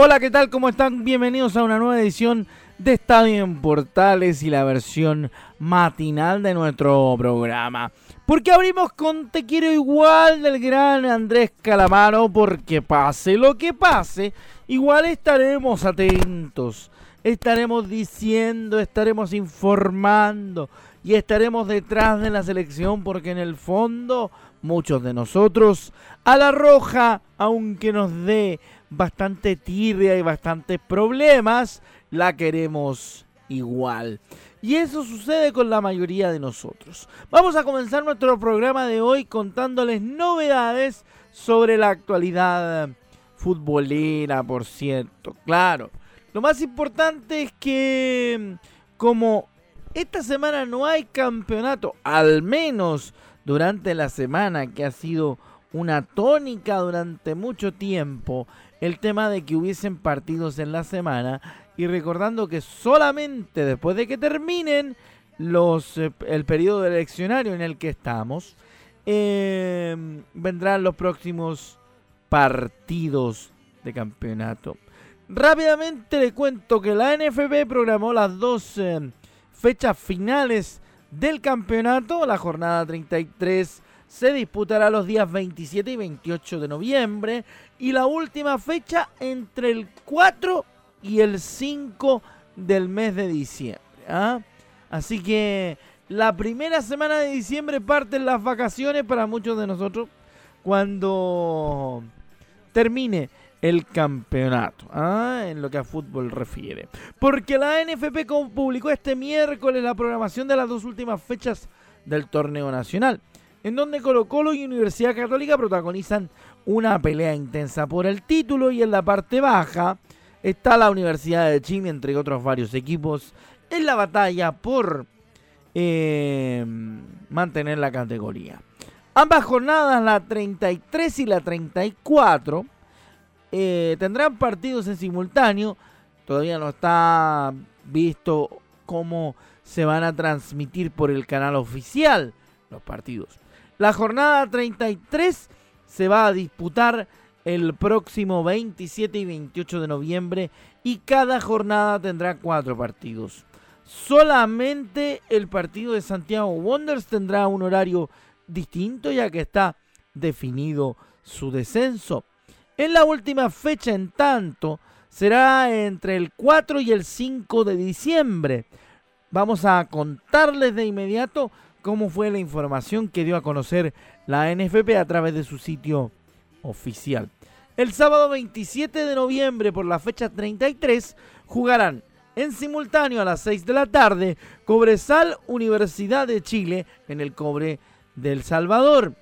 Hola, ¿qué tal? ¿Cómo están? Bienvenidos a una nueva edición de Estadio en Portales y la versión matinal de nuestro programa. Porque abrimos con Te quiero igual del gran Andrés Calamaro, porque pase lo que pase, igual estaremos atentos, estaremos diciendo, estaremos informando y estaremos detrás de la selección, porque en el fondo muchos de nosotros a la roja, aunque nos dé bastante tirria y bastantes problemas, la queremos igual. Y eso sucede con la mayoría de nosotros. Vamos a comenzar nuestro programa de hoy contándoles novedades sobre la actualidad futbolera, por cierto. Claro, lo más importante es que como esta semana no hay campeonato, al menos durante la semana que ha sido una tónica durante mucho tiempo el tema de que hubiesen partidos en la semana y recordando que solamente después de que terminen los eh, el periodo eleccionario en el que estamos em, vendrán los próximos partidos de campeonato. Rápidamente le cuento que la NFB programó las dos em, fechas finales del campeonato, la jornada 33 se disputará los días 27 y 28 de noviembre y la última fecha entre el 4 y el 5 del mes de diciembre. ¿ah? Así que la primera semana de diciembre parten las vacaciones para muchos de nosotros cuando termine el campeonato, ¿ah? en lo que a fútbol refiere. Porque la NFP publicó este miércoles la programación de las dos últimas fechas del torneo nacional en donde Colo Colo y Universidad Católica protagonizan una pelea intensa por el título y en la parte baja está la Universidad de Chile, entre otros varios equipos, en la batalla por eh, mantener la categoría. Ambas jornadas, la 33 y la 34, eh, tendrán partidos en simultáneo. Todavía no está visto cómo se van a transmitir por el canal oficial los partidos. La jornada 33 se va a disputar el próximo 27 y 28 de noviembre y cada jornada tendrá cuatro partidos. Solamente el partido de Santiago Wonders tendrá un horario distinto ya que está definido su descenso. En la última fecha, en tanto, será entre el 4 y el 5 de diciembre. Vamos a contarles de inmediato cómo fue la información que dio a conocer la NFP a través de su sitio oficial. El sábado 27 de noviembre por la fecha 33 jugarán en simultáneo a las 6 de la tarde Cobresal Universidad de Chile en el Cobre del Salvador.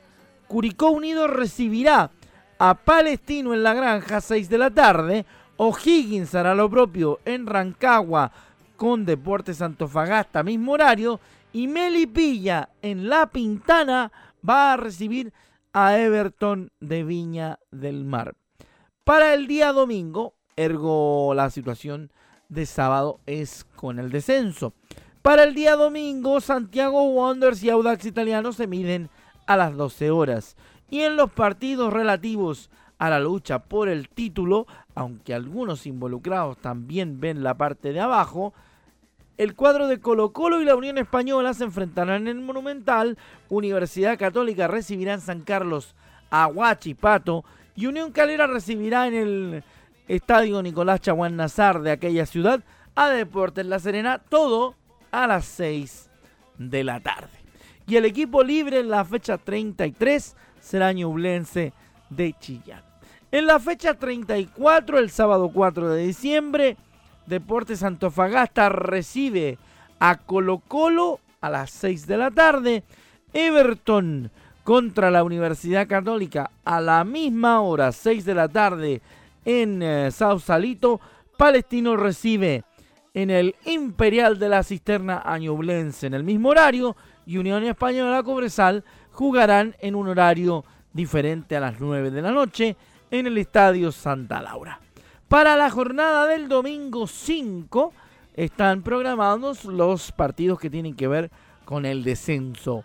Curicó Unido recibirá a Palestino en la Granja 6 de la tarde. O'Higgins hará lo propio en Rancagua con Deportes Antofagasta, mismo horario. Y Melipilla en La Pintana va a recibir a Everton de Viña del Mar. Para el día domingo, ergo la situación de sábado es con el descenso. Para el día domingo, Santiago Wanderers y Audax Italiano se miden a las 12 horas. Y en los partidos relativos a la lucha por el título, aunque algunos involucrados también ven la parte de abajo, el cuadro de Colo Colo y la Unión Española se enfrentarán en el Monumental. Universidad Católica recibirá en San Carlos a Huachipato. Y Unión Calera recibirá en el Estadio Nicolás Chaguán Nazar de aquella ciudad a Deportes La Serena. Todo a las 6 de la tarde. Y el equipo libre en la fecha 33 será Ñublense de Chillán. En la fecha 34, el sábado 4 de diciembre, Deportes Antofagasta recibe a Colo Colo a las 6 de la tarde. Everton contra la Universidad Católica a la misma hora, 6 de la tarde en eh, Sausalito. Palestino recibe en el Imperial de la Cisterna Añublense en el mismo horario y Unión Española Cobresal jugarán en un horario diferente a las 9 de la noche en el Estadio Santa Laura. Para la jornada del domingo 5 están programados los partidos que tienen que ver con el descenso.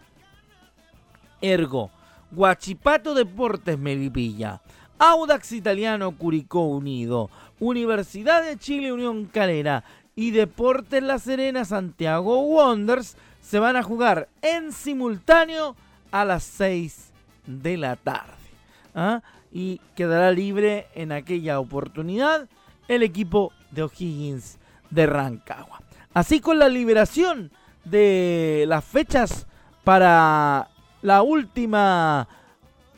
Ergo, Guachipato Deportes Melipilla, Audax Italiano Curicó Unido, Universidad de Chile Unión Calera y Deportes La Serena Santiago Wonders se van a jugar en simultáneo a las 6 de la tarde. ¿ah? Y quedará libre en aquella oportunidad el equipo de O'Higgins de Rancagua. Así con la liberación de las fechas para la última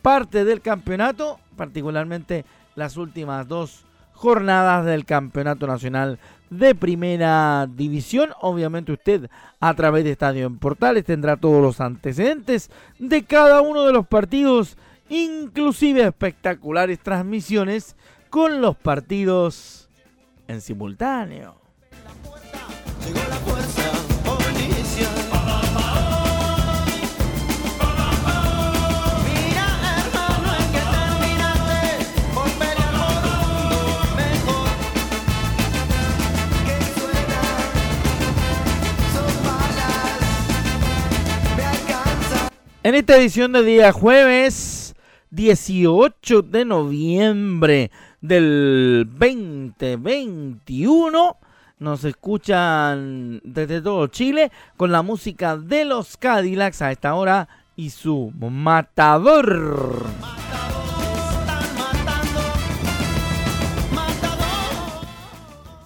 parte del campeonato, particularmente las últimas dos jornadas del Campeonato Nacional de Primera División. Obviamente usted a través de Estadio en Portales tendrá todos los antecedentes de cada uno de los partidos, inclusive espectaculares transmisiones con los partidos en simultáneo. En esta edición de día jueves 18 de noviembre del 2021 nos escuchan desde todo Chile con la música de los Cadillacs a esta hora y su matador.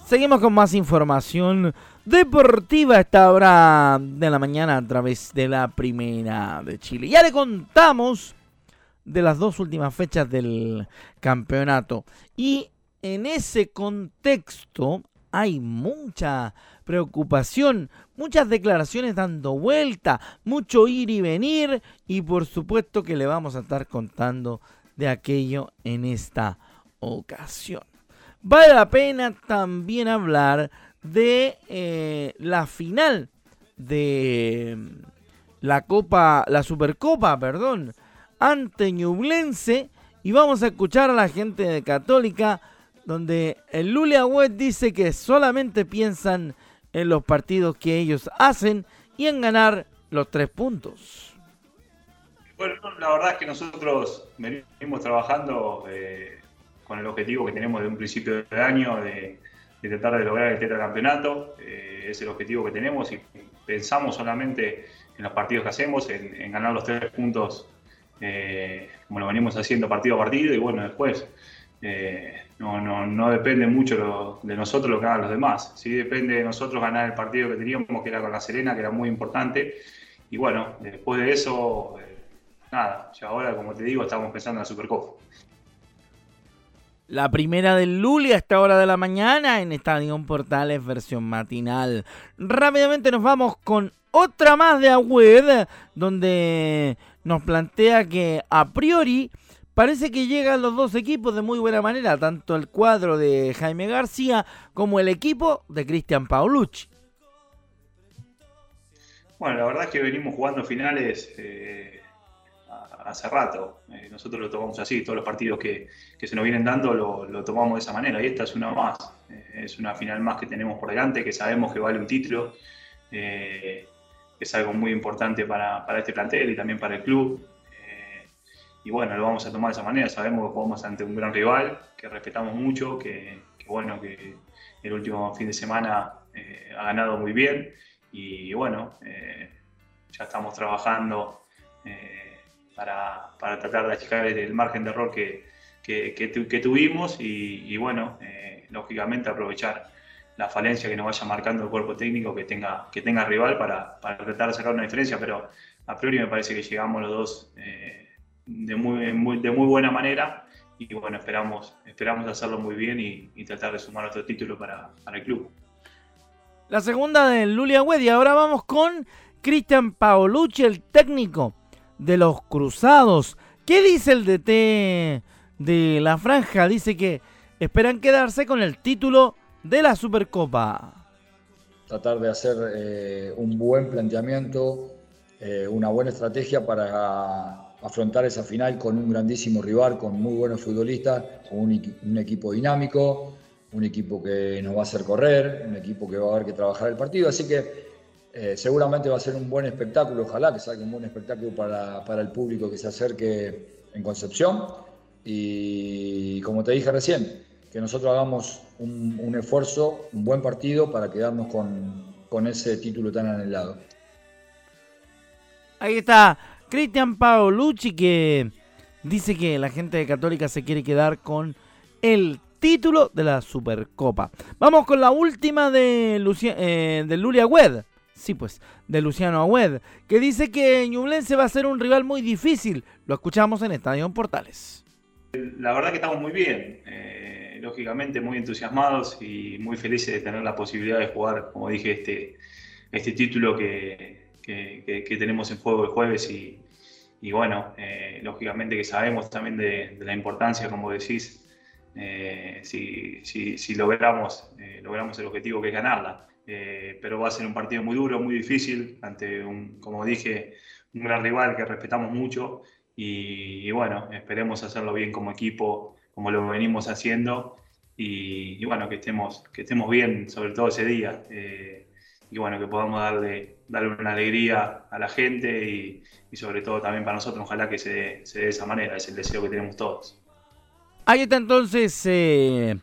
Seguimos con más información deportiva a esta hora de la mañana a través de la primera de Chile. Ya le contamos de las dos últimas fechas del campeonato y en ese contexto hay mucha preocupación, muchas declaraciones dando vuelta, mucho ir y venir y por supuesto que le vamos a estar contando de aquello en esta ocasión. Vale la pena también hablar de eh, la final de la Copa, la Supercopa, perdón, ante Ñublense. Y vamos a escuchar a la gente de Católica, donde el West dice que solamente piensan en los partidos que ellos hacen y en ganar los tres puntos. Bueno, la verdad es que nosotros venimos trabajando eh, con el objetivo que tenemos de un principio de año de de tratar de lograr el tetracampeonato. Eh, es el objetivo que tenemos y pensamos solamente en los partidos que hacemos, en, ganar los tres puntos eh, como lo venimos haciendo partido a partido y bueno, después eh, no, no, no, depende mucho de nosotros lo que hagan los demás. Sí depende de nosotros ganar el partido que teníamos, que era con la Serena, que era muy importante. Y bueno, después de eso, nada, ya ahora, como te digo, estamos pensando en la Supercopa. La primera del Luli a esta hora de la mañana en Estadio Portales versión matinal. Rápidamente nos vamos con otra más de Agüed, donde nos plantea que a priori parece que llegan los dos equipos de muy buena manera, tanto el cuadro de Jaime García como el equipo de Cristian Paulucci. Bueno, la verdad es que venimos jugando finales eh, hace rato. Eh, nosotros lo tomamos así, todos los partidos que, se nos vienen dando lo, tomamos de esa manera y esta es una más. Eh, es una final más que tenemos por delante, que sabemos que vale un título. Es algo muy importante para, este plantel y también para el club. y bueno, lo vamos a tomar de esa manera. Sabemos que jugamos ante un gran rival, que respetamos mucho, que, bueno, que el último fin de semana ha ganado muy bien. Y bueno, ya estamos trabajando para, para tratar de achicar el, margen de error que, que, tuvimos y, bueno, eh, lógicamente aprovechar la falencia que nos vaya marcando el cuerpo técnico que tenga, que tenga rival para, para tratar de sacar una diferencia, pero a priori me parece que llegamos los dos eh, de, muy, de muy buena manera y bueno, esperamos, esperamos hacerlo muy bien y, tratar de sumar otro título para, el club. La segunda de Lulia Wed y ahora vamos con Cristian Paolucci, el técnico de los Cruzados. ¿Qué dice el DT de la franja? Dice que esperan quedarse con el título de la Supercopa. Tratar de hacer eh, un buen planteamiento, eh, una buena estrategia para afrontar esa final con un grandísimo rival, con muy buenos futbolistas, con un, equipo dinámico, un equipo que nos va a hacer correr, un equipo que va a haber que trabajar el partido. Así que eh, seguramente va a ser un buen espectáculo, ojalá que salga un buen espectáculo para, para, el público que se acerque en Concepción. Y como te dije recién, que nosotros hagamos un, un esfuerzo, un buen partido para quedarnos con, con ese título tan anhelado. Ahí está Cristian Paolucci que dice que la gente de Católica se quiere quedar con el título de la Supercopa. Vamos con la última de, eh, de Lulia Wed. Sí, pues, de Luciano Agüed, que dice que Ñublense va a ser un rival muy difícil. Lo escuchamos en Estadio Portales. La verdad que estamos muy bien, eh, lógicamente muy entusiasmados y muy felices de tener la posibilidad de jugar, como dije, este, este título que, que, tenemos en juego el jueves y, bueno, eh, lógicamente que sabemos también de, la importancia, como decís, eh, si, si, logramos, eh, logramos el objetivo que es ganarla. pero va a ser un partido muy duro, muy difícil, ante un, como dije, un gran rival que respetamos mucho y, bueno, esperemos hacerlo bien como equipo, como lo venimos haciendo y, bueno, que estemos, que estemos bien, sobre todo ese día y bueno, que podamos darle, darle una alegría a la gente y, sobre todo también para nosotros, ojalá que se dé, de esa manera, es el deseo que tenemos todos. Ahí está entonces eh,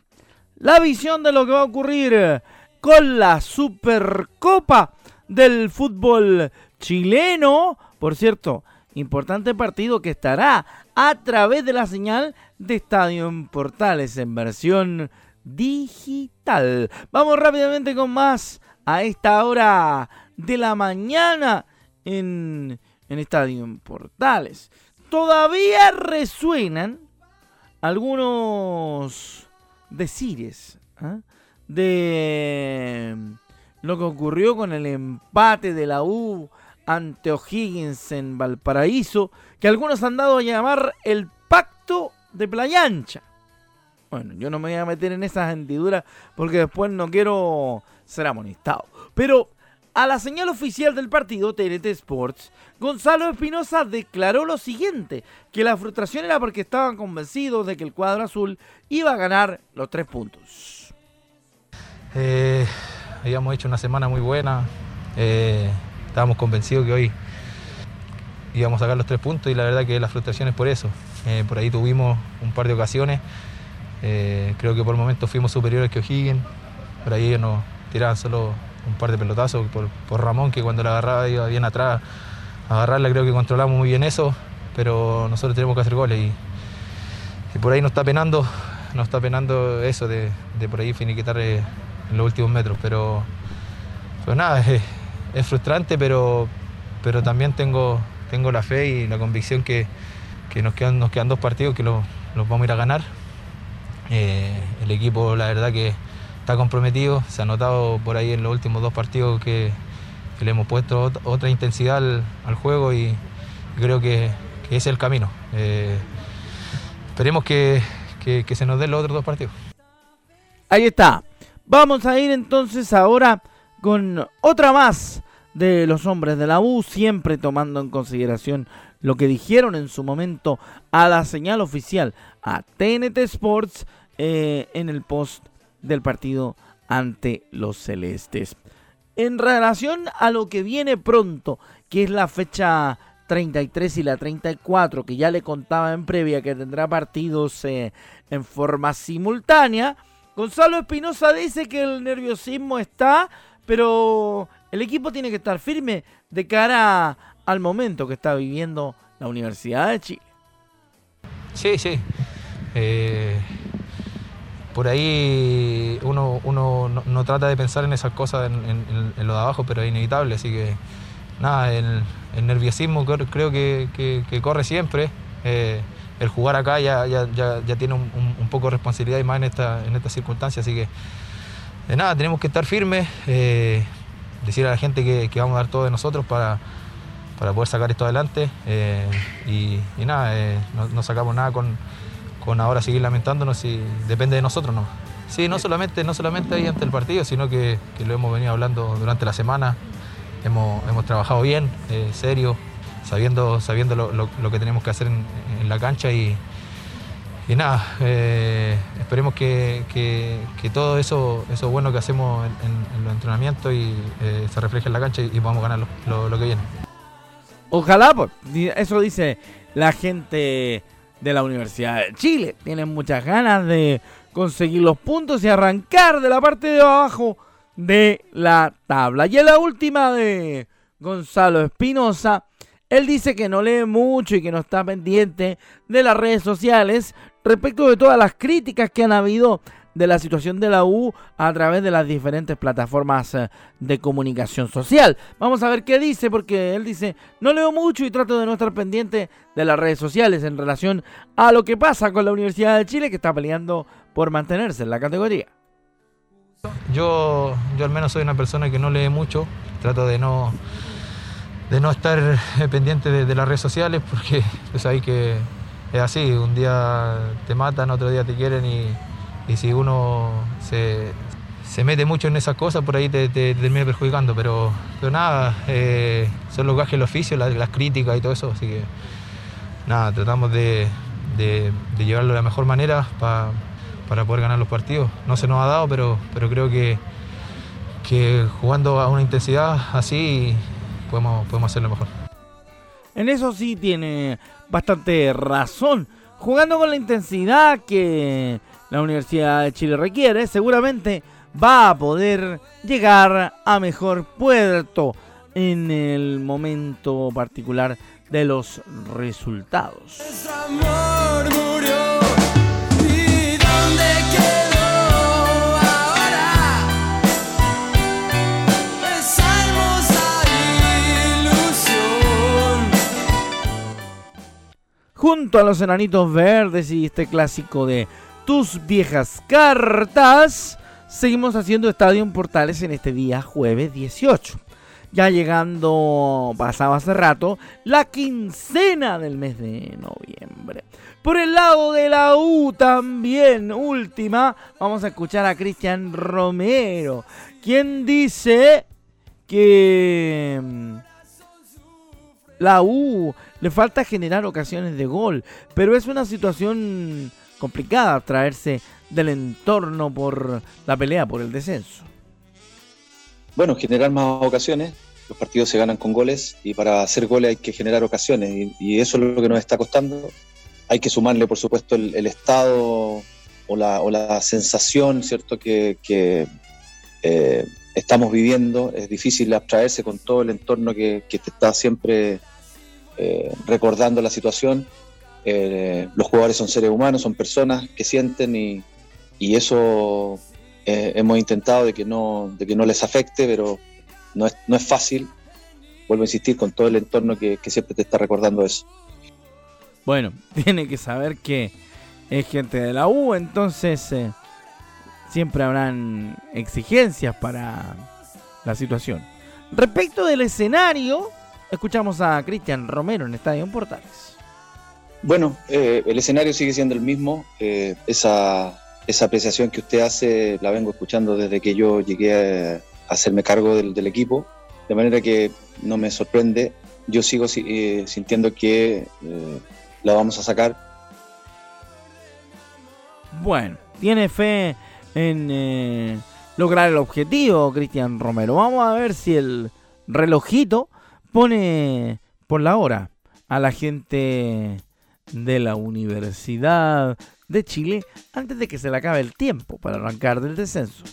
la visión de lo que va a ocurrir con la Supercopa del fútbol chileno. Por cierto, importante partido que estará a través de la señal de Estadio en Portales en versión digital. Vamos rápidamente con más a esta hora de la mañana en, en Estadio Portales. Todavía resuenan algunos decires ¿ah? de lo que ocurrió con el empate de la U ante O'Higgins en Valparaíso, que algunos han dado a llamar el pacto de Playa Ancha. Bueno, yo no me voy a meter en esas hendiduras porque después no quiero ser amonestado. Pero a la señal oficial del partido TNT Sports, Gonzalo Espinosa declaró lo siguiente, que la frustración era porque estaban convencidos de que el cuadro azul iba a ganar los tres puntos. Eh, habíamos hecho una semana muy buena, eh, estábamos convencidos que hoy íbamos a sacar los tres puntos y la verdad que la frustración es por eso. Eh, por ahí tuvimos un par de ocasiones eh, creo que por el momento fuimos superiores que O'Higgins. Por ahí ellos nos tiraban solo un par de pelotazos por, Ramón, que cuando la agarraba iba bien atrás agarrarla. Creo que controlamos muy bien eso, pero nosotros tenemos que hacer goles. Y, por ahí nos está penando, nos está penando eso de, por ahí finiquitar eh, en los últimos metros. Pero, pues nada, es, frustrante, pero, pero también tengo, tengo la fe y la convicción que, nos, quedan, dos partidos que los vamos a ir a ganar. Eh, el equipo, la verdad que está comprometido, se ha notado por ahí en los últimos dos partidos que, le hemos puesto otra intensidad al, juego y creo que, es el camino. Eh, esperemos que, se nos den los otros dos partidos. Ahí está. Vamos a ir entonces ahora con otra más de los hombres de la U, siempre tomando en consideración lo que dijeron en su momento a la señal oficial a TNT Sports eh, en el post del partido ante los celestes. En relación a lo que viene pronto, que es la fecha 33 y la 34, que ya le contaba en previa que tendrá partidos eh, en forma simultánea, Gonzalo Espinosa dice que el nerviosismo está, pero el equipo tiene que estar firme de cara al momento que está viviendo la Universidad de Chile. Sí, sí. Eh, por ahí uno, no, trata de pensar en esas cosas en, lo de abajo, pero es inevitable. Así que nada, el, nerviosismo creo que, corre siempre. Eh, el jugar acá ya, ya, ya, tiene un, poco de responsabilidad y más en esta, en circunstancia. Así que, nada, tenemos que estar firmes, eh, decir a la gente que, vamos a dar todo de nosotros para, para poder sacar esto adelante. Eh, y, nada, eh, no, sacamos nada con, con, ahora seguir lamentándonos y depende de nosotros, ¿no? Sí, no solamente, no solamente ahí ante el partido, sino que, lo hemos venido hablando durante la semana. Hemos, hemos trabajado bien, serio, sabiendo, sabiendo lo, que tenemos que hacer en, la cancha y, y nada, eh, esperemos que, todo eso, eso bueno que hacemos en, los entrenamientos y eh, se refleje en la cancha y, y podamos ganar lo, que viene. Ojalá, pues, eso dice la gente de la Universidad de Chile. Tienen muchas ganas de conseguir los puntos y arrancar de la parte de abajo de la tabla. Y en la última de Gonzalo Espinosa, él dice que no lee mucho y que no está pendiente de las redes sociales respecto de todas las críticas que han habido de la situación de la U a través de las diferentes plataformas eh, de comunicación social. Vamos a ver qué dice, porque él dice, no leo mucho y trato de no estar pendiente de las redes sociales en relación a lo que pasa con la Universidad de Chile, que está peleando por mantenerse en la categoría. Yo, yo al menos soy una persona que no lee mucho, trato de no de no estar eh, pendiente de, las redes sociales porque es ahí que es así, un día te matan, otro día te quieren y, si uno se, mete mucho en esas cosas, por ahí te, termina perjudicando, pero, pero nada, eh, son los gajes del oficio, las, críticas y todo eso, así que nada, tratamos de, llevarlo de la mejor manera para poder ganar los partidos. No se nos ha dado, pero, pero creo que, que jugando a una intensidad así podemos, podemos hacerlo mejor. En eso sí tiene bastante razón. Jugando con la intensidad que la Universidad de Chile requiere, seguramente va a poder llegar a mejor puerto en el momento particular de los resultados. Junto a los enanitos verdes y este clásico de tus viejas cartas, seguimos haciendo Estadio Portales en este día jueves 18. Ya llegando, pasaba hace rato, la quincena del mes de noviembre. Por el lado de la U también, última, vamos a escuchar a Cristian Romero, quien dice que mm, la U le falta generar ocasiones de gol, pero es una situación complicada traerse del entorno por la pelea por el descenso. Bueno, generar más ocasiones, los partidos se ganan con goles y para hacer goles hay que generar ocasiones y, eso es lo que nos está costando. Hay que sumarle, por supuesto, el, estado o la, sensación, ¿cierto?, que, eh, estamos viviendo. Es difícil abstraerse con todo el entorno que, que te está siempre eh, recordando la situación. Eh, los jugadores son seres humanos, son personas que sienten y, eso eh, hemos intentado de que, no, de que no les afecte, pero no es, no es fácil. Vuelvo a insistir con todo el entorno que, siempre te está recordando eso. Bueno, tiene que saber que es gente de la U, entonces siempre habrán exigencias para la situación. Respecto del escenario, Escuchamos a Cristian Romero en Estadio Portales. Bueno, eh, el escenario sigue siendo el mismo. Eh, esa, esa, apreciación que usted hace la vengo escuchando desde que yo llegué a, hacerme cargo del, equipo, de manera que no me sorprende. Yo sigo eh, sintiendo que la vamos a sacar. Bueno, tiene fe en lograr el objetivo, Cristian Romero. Vamos a ver si el relojito pone por la hora a la gente de la Universidad de Chile antes de que se le acabe el tiempo para arrancar del descenso.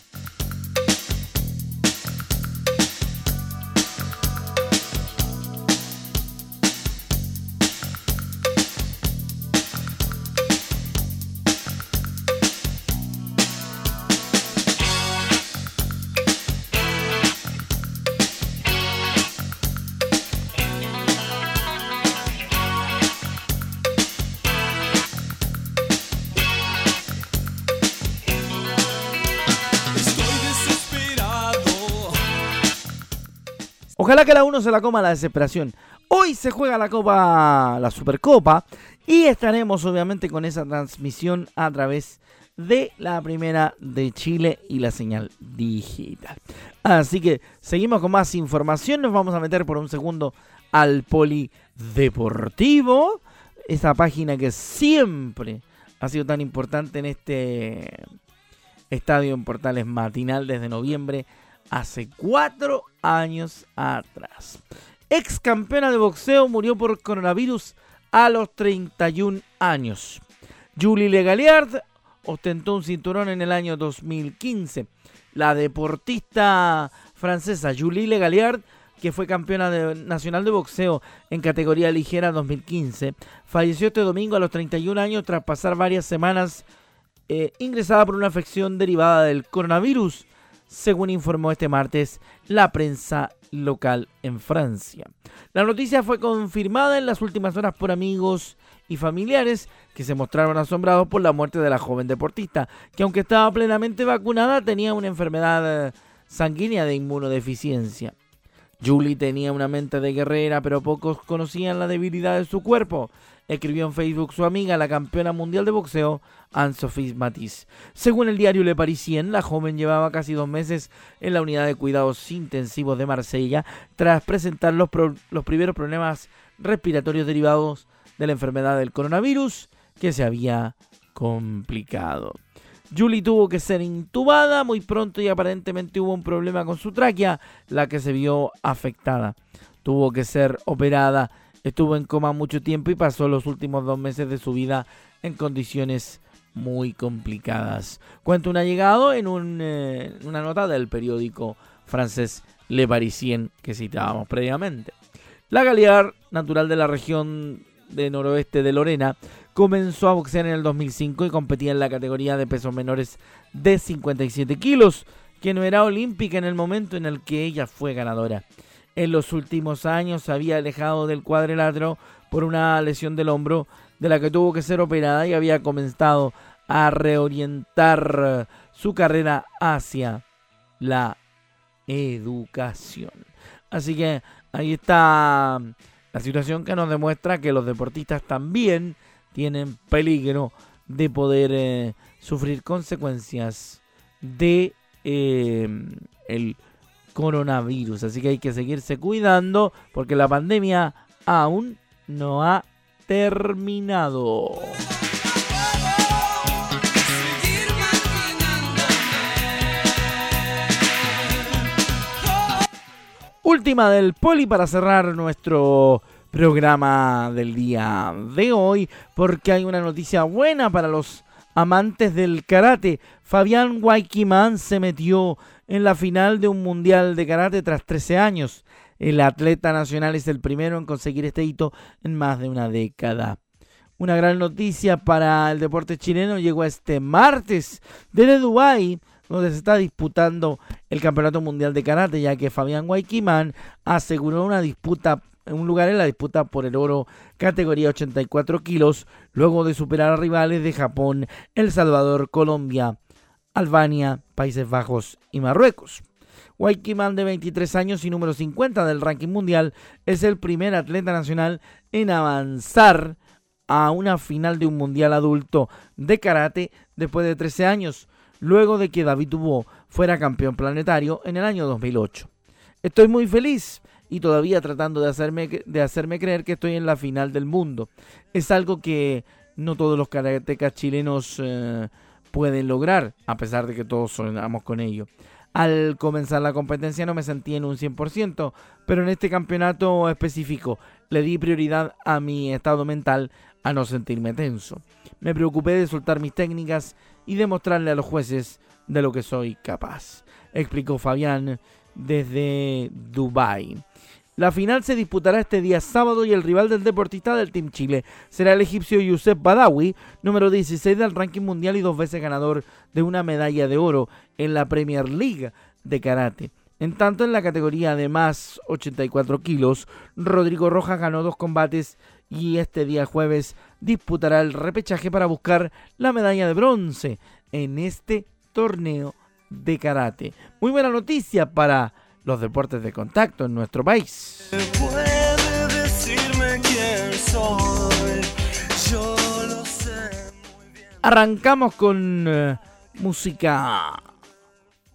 Ojalá que la uno se la coma la desesperación. Hoy se juega la Copa, la Supercopa, y estaremos obviamente con esa transmisión a través de la primera de Chile y la señal digital. Así que seguimos con más información. Nos vamos a meter por un segundo al Polideportivo. Esa página que siempre ha sido tan importante en este estadio en Portales matinal desde noviembre hace cuatro años atrás. Ex campeona de boxeo murió por coronavirus a los 31 años. Julie Legaliard ostentó un cinturón en el año 2015. La deportista francesa Julie Legaliard, que fue campeona nacional de boxeo en categoría ligera 2015, falleció este domingo a los 31 años tras pasar varias semanas eh, ingresada por una afección derivada del coronavirus, según informó este martes la prensa local en Francia. La noticia fue confirmada en las últimas horas por amigos y familiares que se mostraron asombrados por la muerte de la joven deportista, que aunque estaba plenamente vacunada tenía una enfermedad eh, sanguínea de inmunodeficiencia. Julie tenía una mente de guerrera, pero pocos conocían la debilidad de su cuerpo. Escribió en Facebook su amiga, la campeona mundial de boxeo, Anne-Sophie Matisse. Según el diario Le Parisien, la joven llevaba casi dos meses en la unidad de cuidados intensivos de Marsella tras presentar los, los primeros problemas respiratorios derivados de la enfermedad del coronavirus que se había complicado. Julie tuvo que ser intubada muy pronto y aparentemente hubo un problema con su tráquea, la que se vio afectada. Tuvo que ser operada, estuvo en coma mucho tiempo y pasó los últimos dos meses de su vida en condiciones muy complicadas. Cuenta un allegado en eh, una nota del periódico francés Le Parisien que citábamos previamente. La Galiar, natural de la región de noroeste de Lorena, comenzó a boxear en el 2005 y competía en la categoría de pesos menores de 57 kilos, que no era olímpica en el momento en el que ella fue ganadora. En los últimos años se había alejado del cuadrilátero por una lesión del hombro de la que tuvo que ser operada y había comenzado a reorientar su carrera hacia la educación. Así que ahí está la situación que nos demuestra que los deportistas también tienen peligro de poder eh, sufrir consecuencias de eh, el coronavirus. Así que hay que seguirse cuidando porque la pandemia aún no ha terminado. Última del poli para cerrar nuestro programa del día de hoy, porque hay una noticia buena para los amantes del karate. Fabián Waikiman se metió en la final de un mundial de karate tras 13 años. El atleta nacional es el primero en conseguir este hito en más de una década. Una gran noticia para el deporte chileno llegó este martes desde Dubái donde se está disputando el Campeonato Mundial de Karate, ya que Fabián Guayquimán aseguró una disputa un lugar en la disputa por el oro categoría 84 kilos, luego de superar a rivales de Japón, El Salvador, Colombia, Albania, Países Bajos y Marruecos. Waikiman, de 23 años y número 50 del ranking mundial, es el primer atleta nacional en avanzar a una final de un mundial adulto de karate después de 13 años luego de que David Dubois fuera campeón planetario en el año 2008. Estoy muy feliz y todavía tratando de hacerme, de hacerme creer que estoy en la final del mundo. Es algo que no todos los karatecas chilenos eh, pueden lograr, a pesar de que todos sonamos con ello. Al comenzar la competencia no me sentí en un 100%, pero en este campeonato específico le di prioridad a mi estado mental a no sentirme tenso. Me preocupé de soltar mis técnicas y demostrarle a los jueces de lo que soy capaz, explicó Fabián desde Dubai. La final se disputará este día sábado y el rival del deportista del Team Chile será el egipcio Youssef Badawi, número 16 del ranking mundial y dos veces ganador de una medalla de oro en la Premier League de karate. En tanto, en la categoría de más 84 kilos, Rodrigo Rojas ganó dos combates y este día jueves disputará el repechaje para buscar la medalla de bronce en este torneo de karate. Muy buena noticia para los deportes de contacto en nuestro país. Arrancamos con eh, música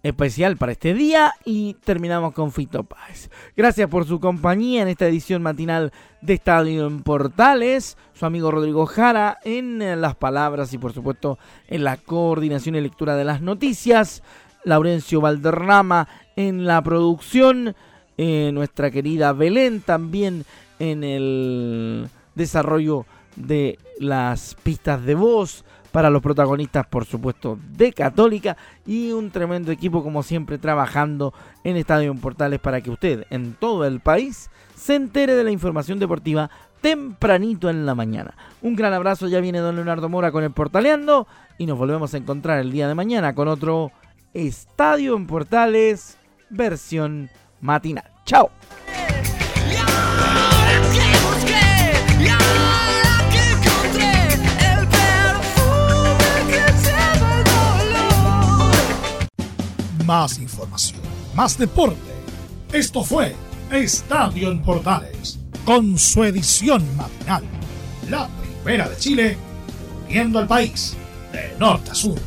especial para este día y terminamos con Fito Páez. Gracias por su compañía en esta edición matinal de Estadio en Portales. Su amigo Rodrigo Jara en eh, las palabras y por supuesto en la coordinación y lectura de las noticias. Laurencio Valderrama en la producción. Eh, nuestra querida Belén también en el desarrollo de las pistas de voz para los protagonistas, por supuesto, de Católica y un tremendo equipo, como siempre, trabajando en Estadio en Portales para que usted en todo el país se entere de la información deportiva tempranito en la mañana. Un gran abrazo, ya viene don Leonardo Mora con el Portaleando y nos volvemos a encontrar el día de mañana con otro Estadio en Portales versión matinal. ¡Chao! Más información, más deporte. Esto fue Estadio en Portales, con su edición matinal. La primera de Chile, uniendo al país de norte a sur.